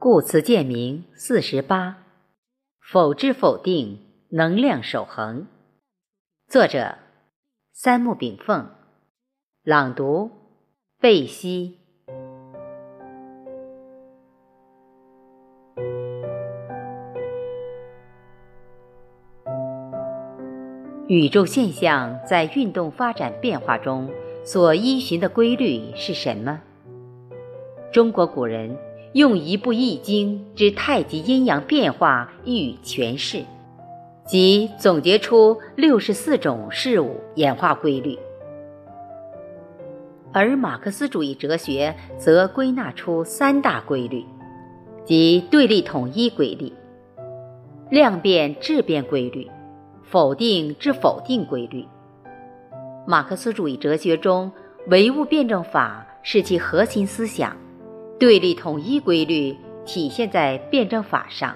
故此见明四十八，否之否定，能量守恒。作者：三木炳凤，朗读：贝西。宇宙现象在运动发展变化中所依循的规律是什么？中国古人。用一部《易经》之太极阴阳变化予以诠释，即总结出六十四种事物演化规律；而马克思主义哲学则归纳出三大规律，即对立统一规律、量变质变规律、否定之否定规律。马克思主义哲学中，唯物辩证法是其核心思想。对立统一规律体现在辩证法上，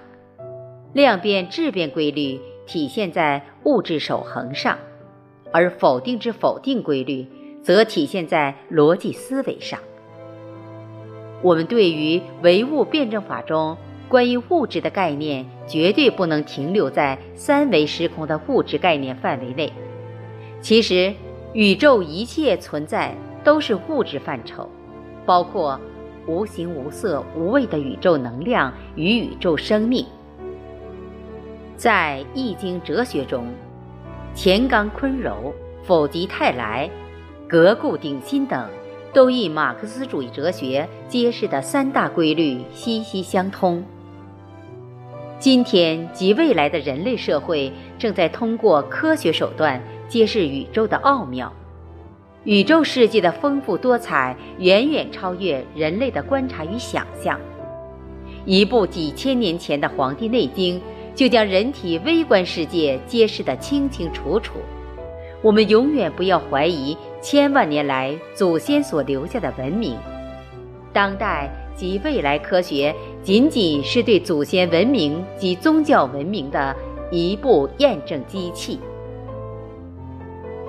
量变质变规律体现在物质守恒上，而否定之否定规律则体现在逻辑思维上。我们对于唯物辩证法中关于物质的概念，绝对不能停留在三维时空的物质概念范围内。其实，宇宙一切存在都是物质范畴，包括。无形无色无味的宇宙能量与宇宙生命，在《易经》哲学中，乾刚坤柔、否极泰来、革故鼎新等，都与马克思主义哲学揭示的三大规律息息相通。今天及未来的人类社会，正在通过科学手段揭示宇宙的奥妙。宇宙世界的丰富多彩远远超越人类的观察与想象。一部几千年前的《黄帝内经》就将人体微观世界揭示得清清楚楚。我们永远不要怀疑千万年来祖先所留下的文明。当代及未来科学仅仅是对祖先文明及宗教文明的一部验证机器。《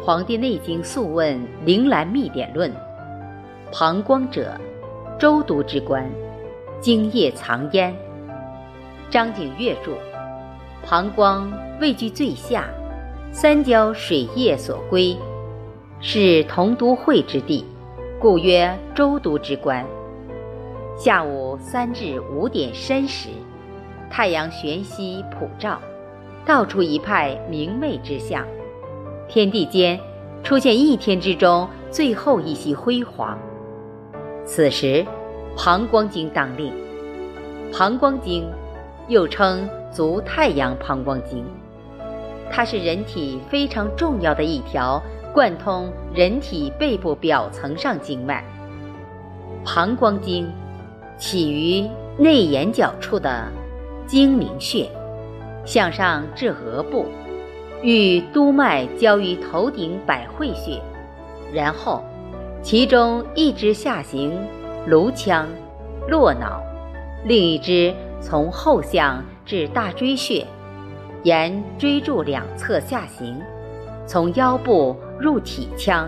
黄帝内经·素问·灵兰秘典论》：膀胱者，周都之官，精液藏焉。张景岳著：膀胱位居最下，三焦水液所归，是同都会之地，故曰周都之官。下午三至五点申时，太阳玄皙普照，道出一派明媚之象。天地间出现一天之中最后一息辉煌，此时膀胱经当令。膀胱经又称足太阳膀胱经，它是人体非常重要的一条贯通人体背部表层上经脉。膀胱经起于内眼角处的睛明穴，向上至额部。与督脉交于头顶百会穴，然后其中一支下行颅腔、络脑，另一支从后向至大椎穴，沿椎柱两侧下行，从腰部入体腔，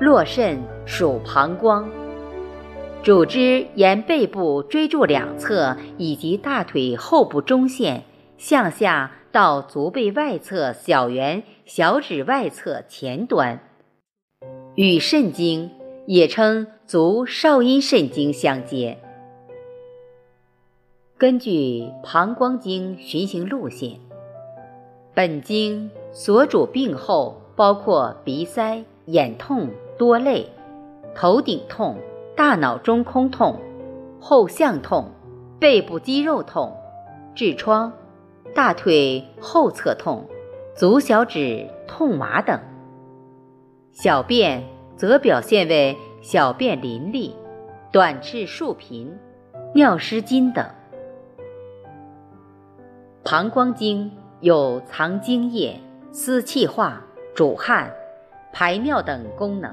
络肾属膀胱，主支沿背部椎柱两侧以及大腿后部中线向下。到足背外侧小圆小指外侧前端，与肾经也称足少阴肾经相接。根据膀胱经循行路线，本经所主病候包括鼻塞、眼痛、多泪、头顶痛、大脑中空痛、后项痛、背部肌肉痛、痔疮。大腿后侧痛、足小指痛麻等；小便则表现为小便淋漓、短赤数频、尿失禁等。膀胱经有藏精液、司气化、主汗、排尿等功能，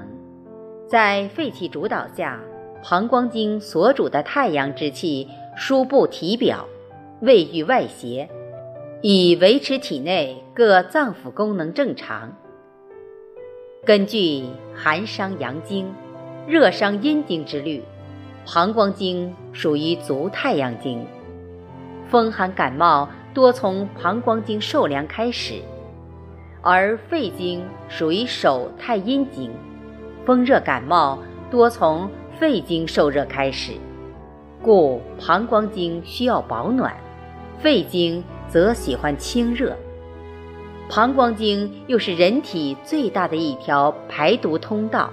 在肺气主导下，膀胱经所主的太阳之气输布体表，位于外邪。以维持体内各脏腑功能正常。根据寒伤阳经、热伤阴经之律，膀胱经属于足太阳经，风寒感冒多从膀胱经受凉开始，而肺经属于手太阴经，风热感冒多从肺经受热开始，故膀胱经需要保暖，肺经则喜欢清热。膀胱经又是人体最大的一条排毒通道，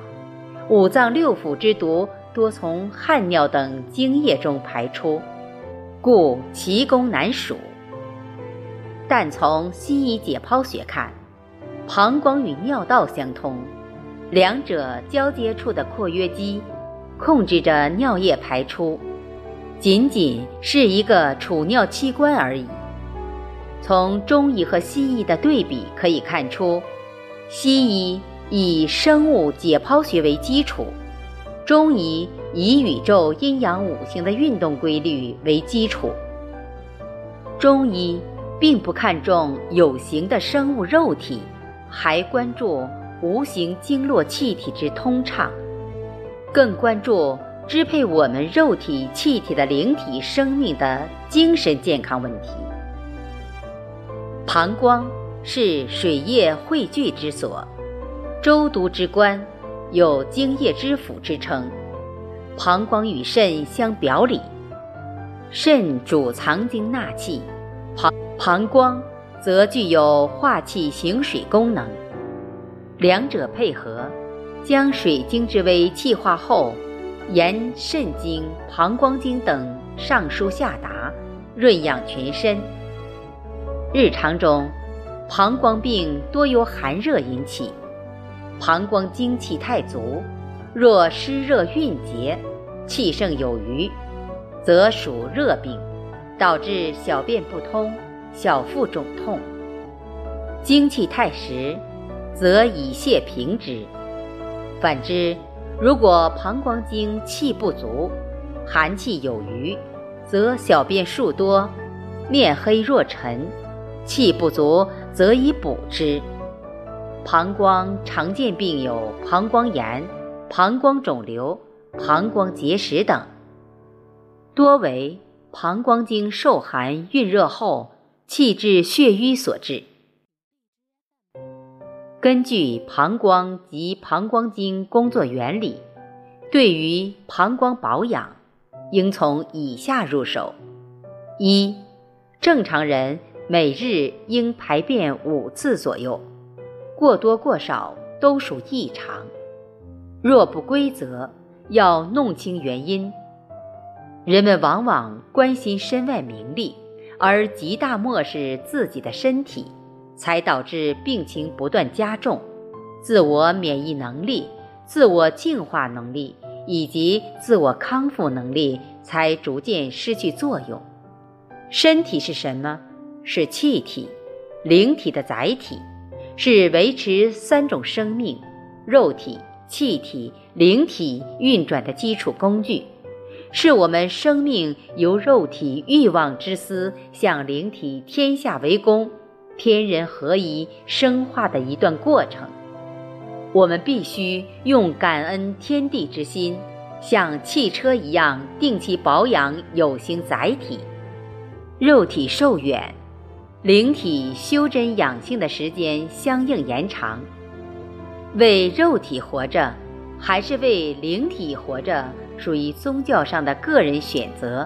五脏六腑之毒多从汗尿等精液中排出，故其功难数。但从西医解剖学看，膀胱与尿道相通，两者交接处的括约肌控制着尿液排出，仅仅是一个储尿器官而已。从中医和西医的对比可以看出，西医以生物解剖学为基础，中医以宇宙阴阳五行的运动规律为基础。中医并不看重有形的生物肉体，还关注无形经络气体之通畅，更关注支配我们肉体气体的灵体生命的精神健康问题。膀胱是水液汇聚之所，周都之官，有精液之府之称。膀胱与肾相表里，肾主藏精纳气，膀膀胱则具有化气行水功能。两者配合，将水经之微气化后，沿肾经、膀胱经等上输下达，润养全身。日常中，膀胱病多由寒热引起，膀胱精气太足，若湿热蕴结，气盛有余，则属热病，导致小便不通、小腹肿痛；精气太实，则以泄平之。反之，如果膀胱经气不足、寒气有余，则小便数多，面黑若尘。气不足，则以补之。膀胱常见病有膀胱炎、膀胱肿瘤、膀胱结石等，多为膀胱经受寒蕴热后气滞血瘀所致。根据膀胱及膀胱经工作原理，对于膀胱保养，应从以下入手：一、正常人。每日应排便五次左右，过多过少都属异常。若不规则，要弄清原因。人们往往关心身外名利，而极大漠视自己的身体，才导致病情不断加重，自我免疫能力、自我净化能力以及自我康复能力才逐渐失去作用。身体是什么？是气体、灵体的载体，是维持三种生命——肉体、气体、灵体运转的基础工具，是我们生命由肉体欲望之思向灵体天下为公、天人合一生化的一段过程。我们必须用感恩天地之心，像汽车一样定期保养有形载体，肉体寿远。灵体修真养性的时间相应延长，为肉体活着，还是为灵体活着，属于宗教上的个人选择。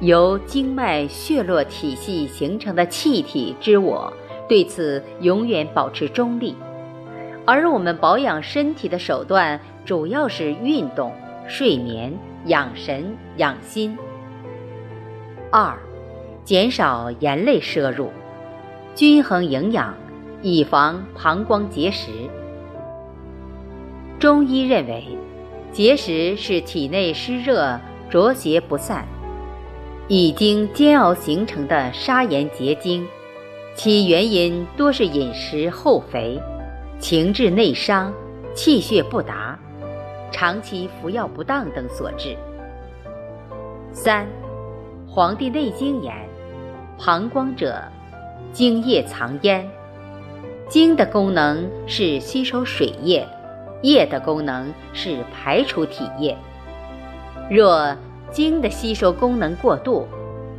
由经脉血络体系形成的气体之我，对此永远保持中立。而我们保养身体的手段，主要是运动、睡眠、养神、养心。二。减少盐类摄入，均衡营养，以防膀胱结石。中医认为，结石是体内湿热浊邪不散，已经煎熬形成的砂盐结晶，其原因多是饮食厚肥、情志内伤、气血不达、长期服药不当等所致。三，《黄帝内经》言。膀胱者，精液藏焉。精的功能是吸收水液，液的功能是排出体液。若精的吸收功能过度，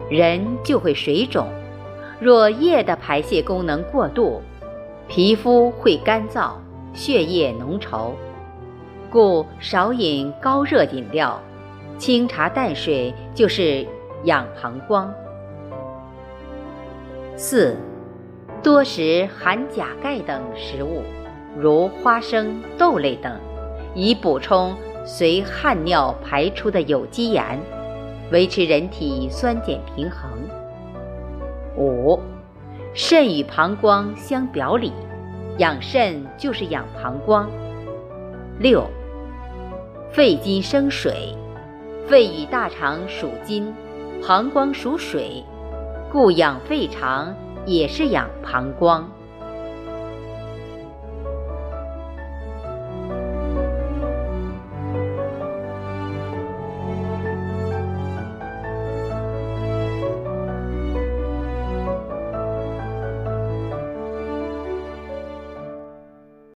人就会水肿；若液的排泄功能过度，皮肤会干燥，血液浓稠。故少饮高热饮料，清茶淡水就是养膀胱。四，多食含钾钙等食物，如花生、豆类等，以补充。随汗尿排出的有机盐，维持人体酸碱平衡。五，肾与膀胱相表里，养肾就是养膀胱。六，肺金生水，肺与大肠属金，膀胱属水，故养肺肠也是养膀胱。